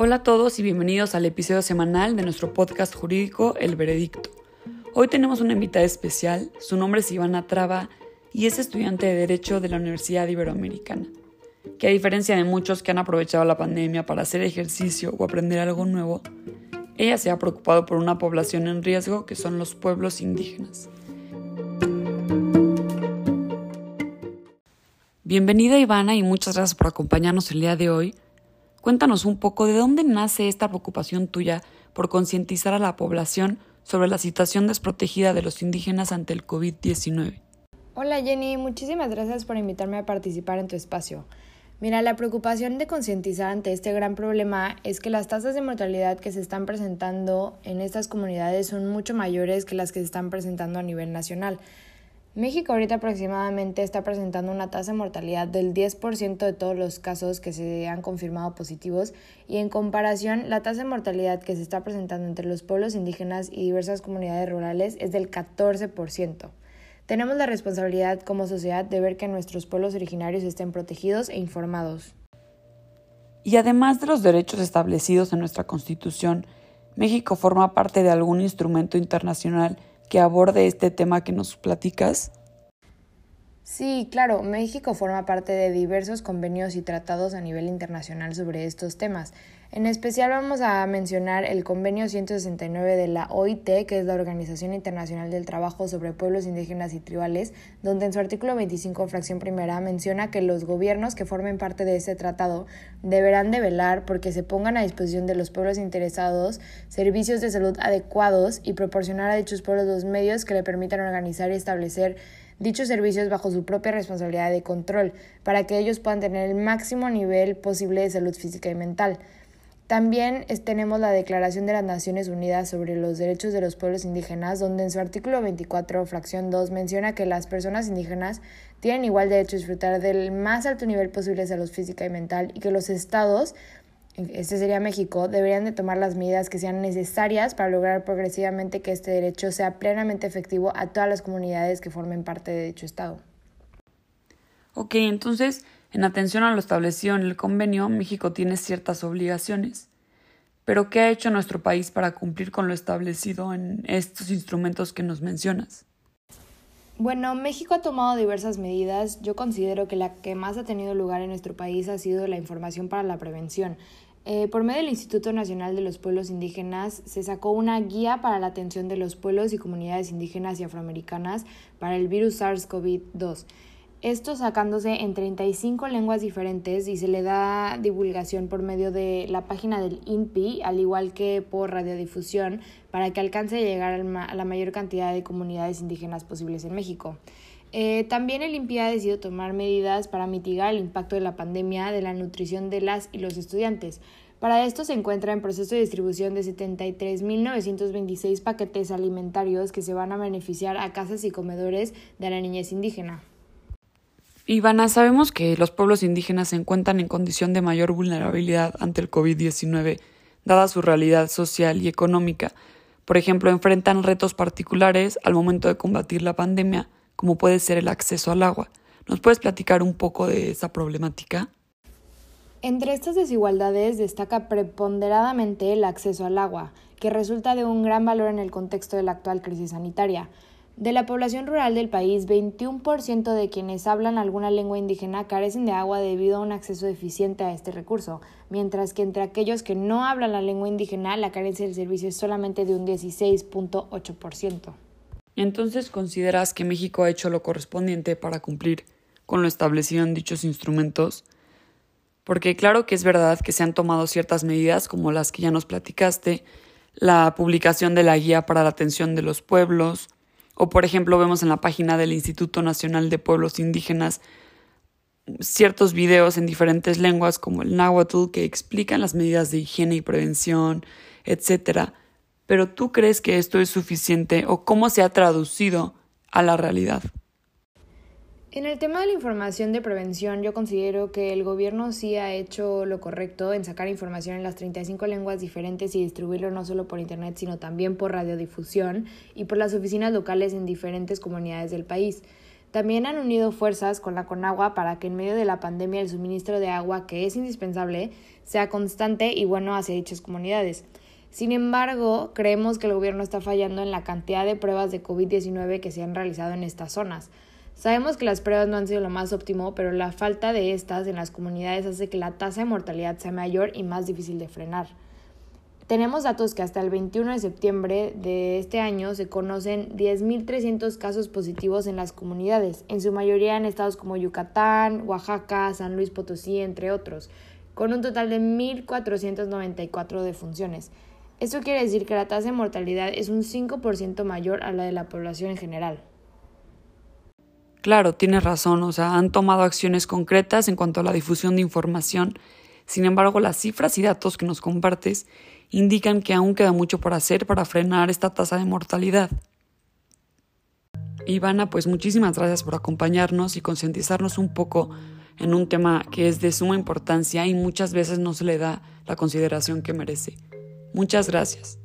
Hola a todos y bienvenidos al episodio semanal de nuestro podcast jurídico El Veredicto. Hoy tenemos una invitada especial, su nombre es Ivana Traba y es estudiante de Derecho de la Universidad Iberoamericana, que a diferencia de muchos que han aprovechado la pandemia para hacer ejercicio o aprender algo nuevo, ella se ha preocupado por una población en riesgo que son los pueblos indígenas. Bienvenida Ivana y muchas gracias por acompañarnos el día de hoy Cuéntanos un poco de dónde nace esta preocupación tuya por concientizar a la población sobre la situación desprotegida de los indígenas ante el COVID-19. Hola Jenny, muchísimas gracias por invitarme a participar en tu espacio. Mira, la preocupación de concientizar ante este gran problema es que las tasas de mortalidad que se están presentando en estas comunidades son mucho mayores que las que se están presentando a nivel nacional. México ahorita aproximadamente está presentando una tasa de mortalidad del 10% de todos los casos que se han confirmado positivos y en comparación la tasa de mortalidad que se está presentando entre los pueblos indígenas y diversas comunidades rurales es del 14%. Tenemos la responsabilidad como sociedad de ver que nuestros pueblos originarios estén protegidos e informados. Y además de los derechos establecidos en nuestra Constitución, México forma parte de algún instrumento internacional que aborde este tema que nos platicas? Sí, claro, México forma parte de diversos convenios y tratados a nivel internacional sobre estos temas. En especial vamos a mencionar el convenio 169 de la OIT, que es la Organización Internacional del Trabajo sobre Pueblos Indígenas y Tribales, donde en su artículo 25, fracción primera, menciona que los gobiernos que formen parte de este tratado deberán de velar porque se pongan a disposición de los pueblos interesados servicios de salud adecuados y proporcionar a dichos pueblos los medios que le permitan organizar y establecer dichos servicios bajo su propia responsabilidad de control, para que ellos puedan tener el máximo nivel posible de salud física y mental. También tenemos la Declaración de las Naciones Unidas sobre los Derechos de los Pueblos Indígenas, donde en su artículo 24, fracción 2, menciona que las personas indígenas tienen igual derecho a disfrutar del más alto nivel posible de salud física y mental y que los estados, este sería México, deberían de tomar las medidas que sean necesarias para lograr progresivamente que este derecho sea plenamente efectivo a todas las comunidades que formen parte de dicho estado. Ok, entonces en atención a lo establecido en el convenio, México tiene ciertas obligaciones. Pero ¿qué ha hecho nuestro país para cumplir con lo establecido en estos instrumentos que nos mencionas? Bueno, México ha tomado diversas medidas. Yo considero que la que más ha tenido lugar en nuestro país ha sido la información para la prevención. Eh, por medio del Instituto Nacional de los Pueblos Indígenas se sacó una guía para la atención de los pueblos y comunidades indígenas y afroamericanas para el virus SARS-CoV-2 esto sacándose en 35 lenguas diferentes y se le da divulgación por medio de la página del INPI, al igual que por radiodifusión, para que alcance a llegar a la mayor cantidad de comunidades indígenas posibles en México. Eh, también el INPI ha decidido tomar medidas para mitigar el impacto de la pandemia de la nutrición de las y los estudiantes. Para esto se encuentra en proceso de distribución de 73.926 paquetes alimentarios que se van a beneficiar a casas y comedores de la niñez indígena. Ivana, sabemos que los pueblos indígenas se encuentran en condición de mayor vulnerabilidad ante el COVID-19, dada su realidad social y económica. Por ejemplo, enfrentan retos particulares al momento de combatir la pandemia, como puede ser el acceso al agua. ¿Nos puedes platicar un poco de esa problemática? Entre estas desigualdades destaca preponderadamente el acceso al agua, que resulta de un gran valor en el contexto de la actual crisis sanitaria. De la población rural del país, 21% de quienes hablan alguna lengua indígena carecen de agua debido a un acceso deficiente a este recurso, mientras que entre aquellos que no hablan la lengua indígena, la carencia del servicio es solamente de un 16.8%. Entonces, ¿consideras que México ha hecho lo correspondiente para cumplir con lo establecido en dichos instrumentos? Porque claro que es verdad que se han tomado ciertas medidas como las que ya nos platicaste, la publicación de la guía para la atención de los pueblos, o por ejemplo vemos en la página del Instituto Nacional de Pueblos Indígenas ciertos videos en diferentes lenguas como el náhuatl que explican las medidas de higiene y prevención, etc. Pero ¿tú crees que esto es suficiente o cómo se ha traducido a la realidad? En el tema de la información de prevención, yo considero que el gobierno sí ha hecho lo correcto en sacar información en las 35 lenguas diferentes y distribuirlo no solo por Internet, sino también por radiodifusión y por las oficinas locales en diferentes comunidades del país. También han unido fuerzas con la Conagua para que en medio de la pandemia el suministro de agua, que es indispensable, sea constante y bueno hacia dichas comunidades. Sin embargo, creemos que el gobierno está fallando en la cantidad de pruebas de COVID-19 que se han realizado en estas zonas. Sabemos que las pruebas no han sido lo más óptimo, pero la falta de estas en las comunidades hace que la tasa de mortalidad sea mayor y más difícil de frenar. Tenemos datos que hasta el 21 de septiembre de este año se conocen 10.300 casos positivos en las comunidades, en su mayoría en estados como Yucatán, Oaxaca, San Luis Potosí, entre otros, con un total de 1.494 defunciones. Esto quiere decir que la tasa de mortalidad es un 5% mayor a la de la población en general. Claro, tienes razón, o sea, han tomado acciones concretas en cuanto a la difusión de información. Sin embargo, las cifras y datos que nos compartes indican que aún queda mucho por hacer para frenar esta tasa de mortalidad. Ivana, pues muchísimas gracias por acompañarnos y concientizarnos un poco en un tema que es de suma importancia y muchas veces no se le da la consideración que merece. Muchas gracias.